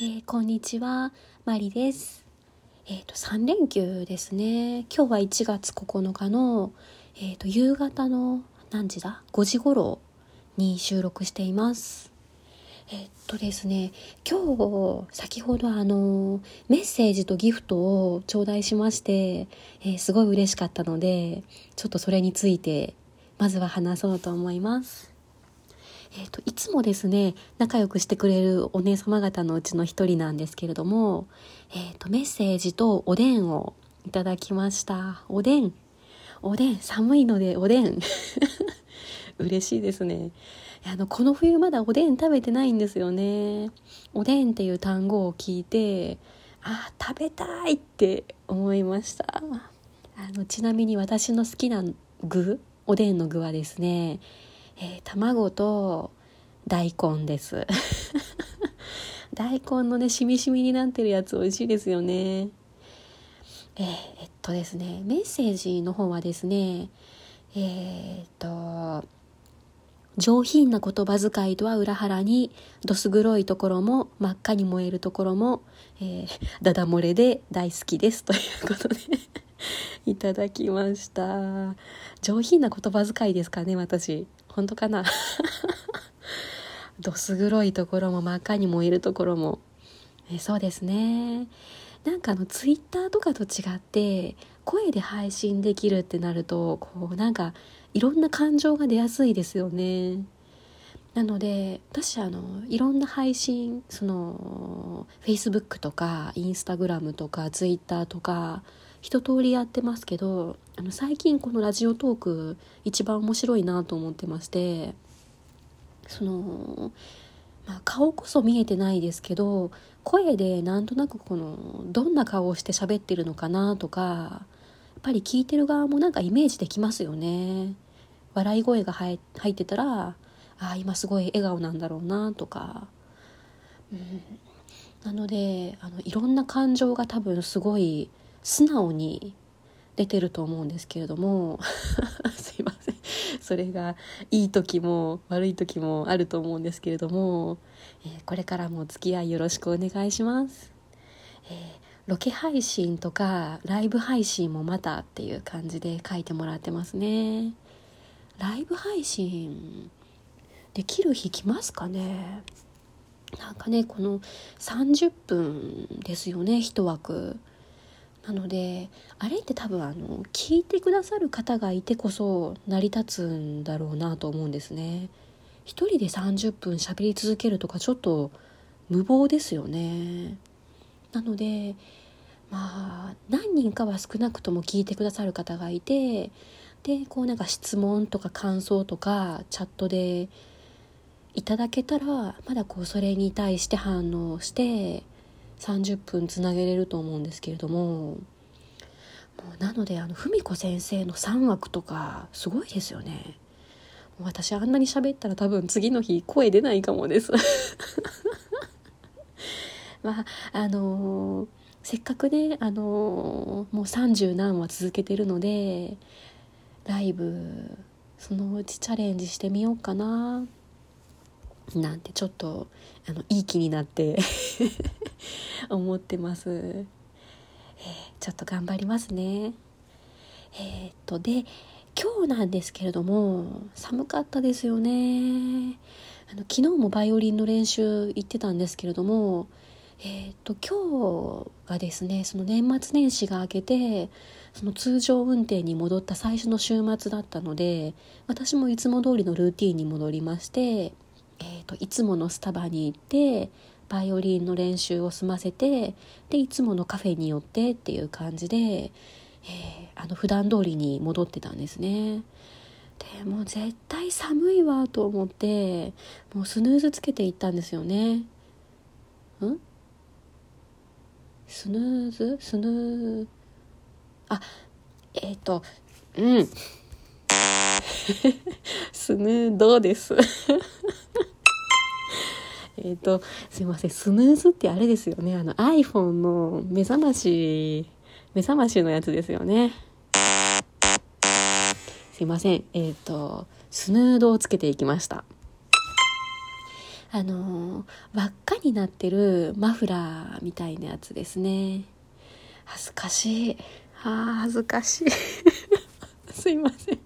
えー、こんにちは、マリです。えっ、ー、と、3連休ですね。今日は1月9日の、えっ、ー、と、夕方の何時だ ?5 時頃に収録しています。えっとですね、今日、先ほどあの、メッセージとギフトを頂戴しまして、えすごい嬉しかったので、ちょっとそれについて、まずは話そうと思います。えーと、いつもですね仲良くしてくれるお姉様方のうちの一人なんですけれども、えーと、メッセージとおでんをいただきました。おでん。おでん。寒いのでおでん。嬉しいですね。あのこの冬まだおでん食べてないんですよね。おでんっていう単語を聞いてあ食べたいって思いました。あのちなみに私の好きな具おでんの具はですねえー、卵と大根です。大根のねしみしみになってるやつ美味しいですよね。えー、えっとですねメッセージの方はですねえー、っと上品な言葉遣いとは裏腹にどす黒いところも真っ赤に燃えるところも、えー、ダダ漏れで大好きですということで。いただきました。上品な言葉遣いですかね私。本当かな？どす黒いところも真っ赤に燃えるところも。えそうですね。なんかあのツイッターとかと違って声で配信できるってなるとこうなんかいろんな感情が出やすいですよね。なので私あのいろんな配信その Facebook とか Instagram とか Twitter とか一通りやってますけどあの最近このラジオトーク一番面白いなと思ってましてその、まあ、顔こそ見えてないですけど声でなんとなくこのどんな顔をして喋ってるのかなとかやっぱり聞いてる側もなんかイメージできますよね。笑い声が入ってたらああ今すごい笑顔なんだろうなとか、うん、なのであのいろんな感情が多分すごい素直に出てると思うんですけれども すいません。それがいい時も悪い時もあると思うんですけれども、えー、これからもお付き合いよろしくお願いします、えー、ロケ配信とかライブ配信もまたっていう感じで書いてもらってますね。ライブ配信できる日来ますかね？なんかねこの30分ですよね1枠。なのであれって多分あの聞いてくださる方がいてこそ成り立つんだろうなと思うんですね。一人で30分喋り続けるとかちょっと無謀ですよね。なのでまあ何人かは少なくとも聞いてくださる方がいてでこうなんか質問とか感想とかチャットでいただけたらまだこうそれに対して反応して30分つなげれると思うんですけれどももうなのであの文子先生の3枠とかすごいですよね。私あんなに喋ったら多分次の日声出ないかもです。まああのー、せっかくねあのー、もう30何話続けてるのでライブそのうちチャレンジしてみようかな。なんてちょっとあのいい気になって 思ってます、えー、ちょっと頑張りますね。えー、っとで今日なんですけれども寒かったですよね。あの昨日もバイオリンの練習行ってたんですけれどもえー、っと今日がですねその年末年始が明けてその通常運転に戻った最初の週末だったので私もいつも通りのルーティンに戻りましてえーと、いつものスタバに行ってバイオリンの練習を済ませてでいつものカフェに寄ってっていう感じで、えー、あの普段通りに戻ってたんですね。でもう絶対寒いわと思ってもうスヌーズつけていったんですよね。ん？スヌーズ？スヌーあえっ、ー、とうん。スヌードです。えっと、すいません、スヌーズってあれですよね。あの iPhone の目覚まし、目覚ましのやつですよね。すいません。えっ、と、スヌードをつけていきました。あの輪っかになってるマフラーみたいなやつですね恥ずかしいあー恥ずかしい すいません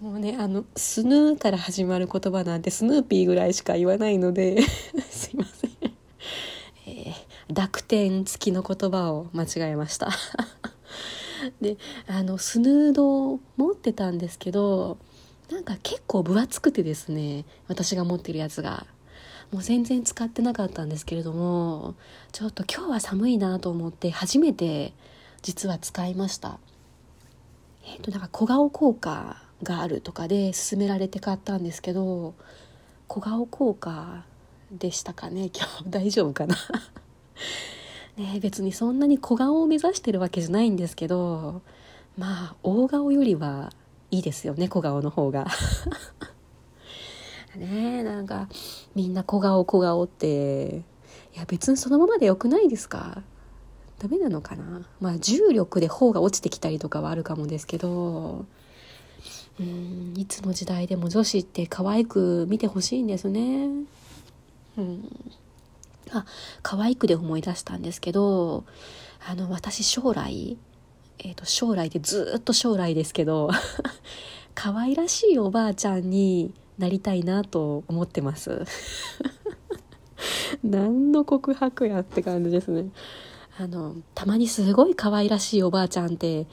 もうねあのスヌーから始まる言葉なんてスヌーピーぐらいしか言わないので すいません、えー、濁点付きの言葉を間違えました。であのスヌードを持ってたんですけどなんか結構分厚くてですね私が持ってるやつが。もう全然使ってなかったんですけれどもちょっと今日は寒いなと思って初めて実は使いました。えっ、ー、となんか小顔効果があるとかで勧められて買ったんですけど小顔効果でしたかね？今日大丈夫かな？ね別にそんなに小顔を目指してるわけじゃないんですけどまあ大顔よりはいいですよね小顔の方が。ねなんかみんな小顔小顔っていや別にそのままでよくないですか？ダメなのかな？まあ重力で頬が落ちてきたりとかはあるかもですけどうんいつの時代でも女子って可愛く見てほしいんですね。うん。あ可愛くで思い出したんですけどあの私将来えっ、ー、と将来でずっと将来ですけど 可愛らしいおばあちゃんになりたいなと思ってます。何の告白やって感じですね。あのたまにすごい可愛らしいおばあちゃんって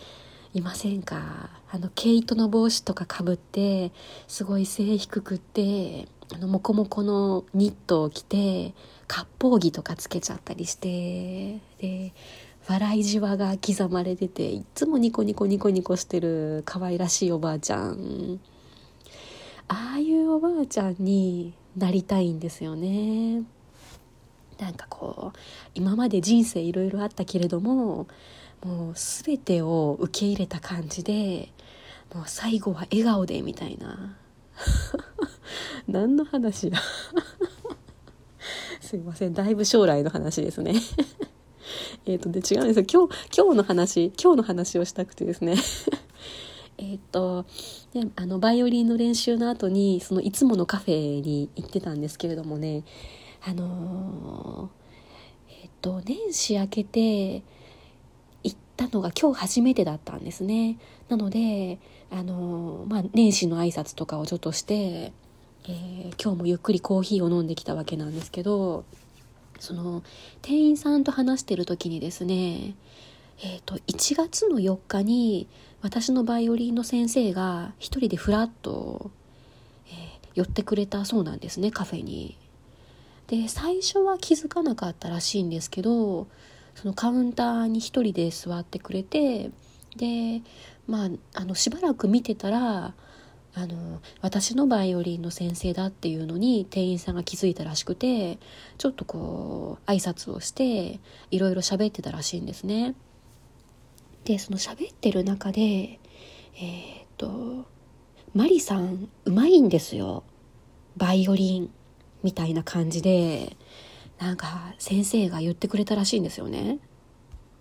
いませんか？あの毛糸の帽子とかかぶってすごい背低くってあのモコモコのニットを着て割烹着とかつけちゃったりしてで笑いじわが刻まれてていっつもニコニコニコニコしてる可愛らしいおばあちゃん。ああいうおばあちゃんになりたいんですよね。なんかこう今まで人生いろいろあったけれどももう全てを受け入れた感じでもう最後は笑顔でみたいな。何の話や。すいません。だいぶ将来の話ですね。えっとで違うんですよ。今日今日の話今日の話をしたくてですね。えっとであのバイオリンの練習の後にそのいつものカフェに行ってたんですけれどもね。あのー、えっと年始明けてたのが今日初めてだったんですねなのであの、まあ、年始の挨拶とかをちょっとしてえー、今日もゆっくりコーヒーを飲んできたわけなんですけどその店員さんと話してる時にですねえーと、1月の4日に私のバイオリンの先生が一人でフラッと、えー、寄ってくれたそうなんですねカフェに。で最初は気づかなかったらしいんですけどそのカウンターに一人で座ってくれてでまああのしばらく見てたらあの私のバイオリンの先生だっていうのに店員さんが気づいたらしくてちょっとこう挨拶をしていろいろ喋ってたらしいんですね。でその喋ってる中でえー、っとマリさんうまいんですよバイオリンみたいな感じでなんか先生が言ってくれたらしいんですよね。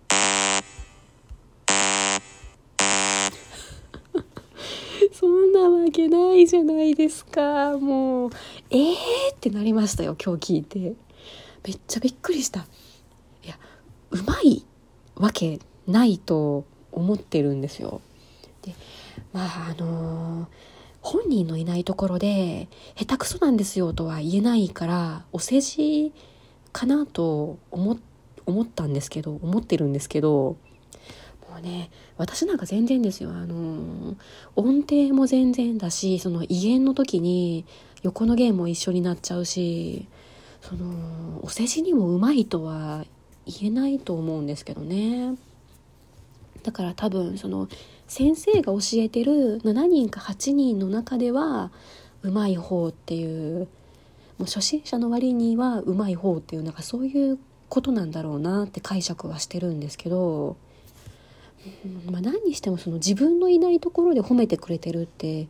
そんなわけないじゃないですか。もう、えー？ってなりましたよ、今日聞いて。めっちゃびっくりした。いや、うまいわけないと思ってるんですよ。で、まあ、あのー、本人のいないところで、下手くそなんですよとは言えないから、お世辞かなと思思ったんですけど、思ってるんですけど、もうね私なんか全然ですよ。あの音程も全然だしその威厳の時に横の弦も一緒になっちゃうしそのお世辞にもうまいとは言えないと思うんですけどね。だから多分その先生が教えてる7人か8人の中ではうまい方っていうもう初心者の割にはうまい方っていうなんかそういうことなんだろうなって解釈はしてるんですけどまあ、何にしてもその自分のいないところで褒めてくれてるって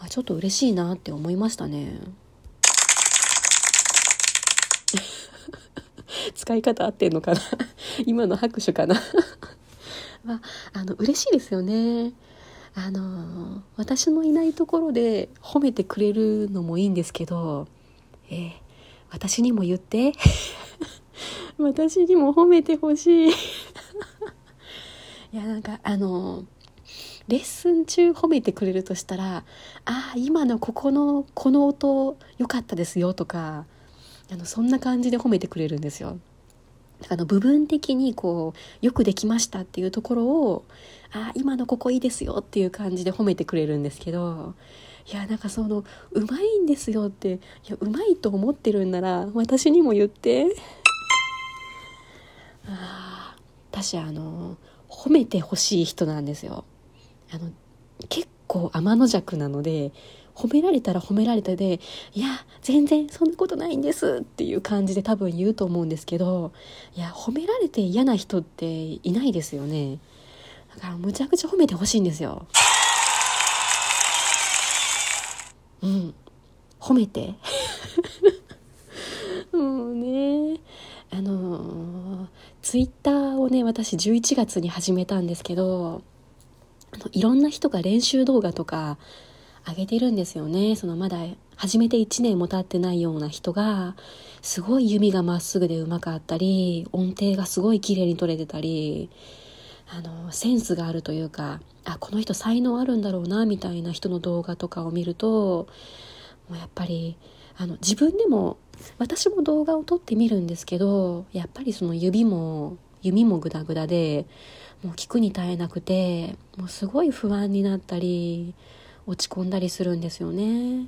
あちょっと嬉しいなって思いましたね。使い方合ってんのかな？今の拍手かな？まあ、あの嬉しいですよね。あの私のいないところで褒めてくれるのもいいんですけど、えー、私にも言って 私にも褒めてほしい いやなんかあのレッスン中褒めてくれるとしたら「ああ今のここのこの音良かったですよ」とかあのそんな感じで褒めてくれるんですよ。あの部分的にこうよくできましたっていうところをあ今のここいいですよっていう感じで褒めてくれるんですけどいやなんかそのうまいんですよっていやうまいと思ってるんなら私にも言って。ああ私あの褒めてほしい人なんですよ。あの結構天の弱なので褒められたら褒められたで「いや全然そんなことないんです」っていう感じで多分言うと思うんですけどいや褒められて嫌な人っていないですよね。だからむちゃくちゃ褒めてほしいんですよ。うん。褒めて。もうねあのツイッターをね私11月に始めたんですけどあのいろんな人が練習動画とか上げてるんですよね。そのまだ始めて1年も経ってないような人がすごい弓がまっすぐでうまかったり音程がすごい綺麗に取れてたりあのセンスがあるというかあこの人才能あるんだろうなみたいな人の動画とかを見るともうやっぱりあの自分でも私も動画を撮ってみるんですけどやっぱりその指も弓もグダグダでもう聞くに耐えなくてもうすごい不安になったり落ち込んだりするんですよね。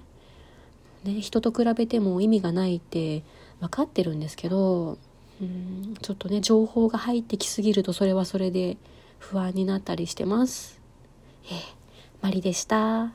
ね人と比べても意味がないって分かってるんですけどうんちょっとね情報が入ってきすぎるとそれはそれで不安になったりしてます。えー、マリでした。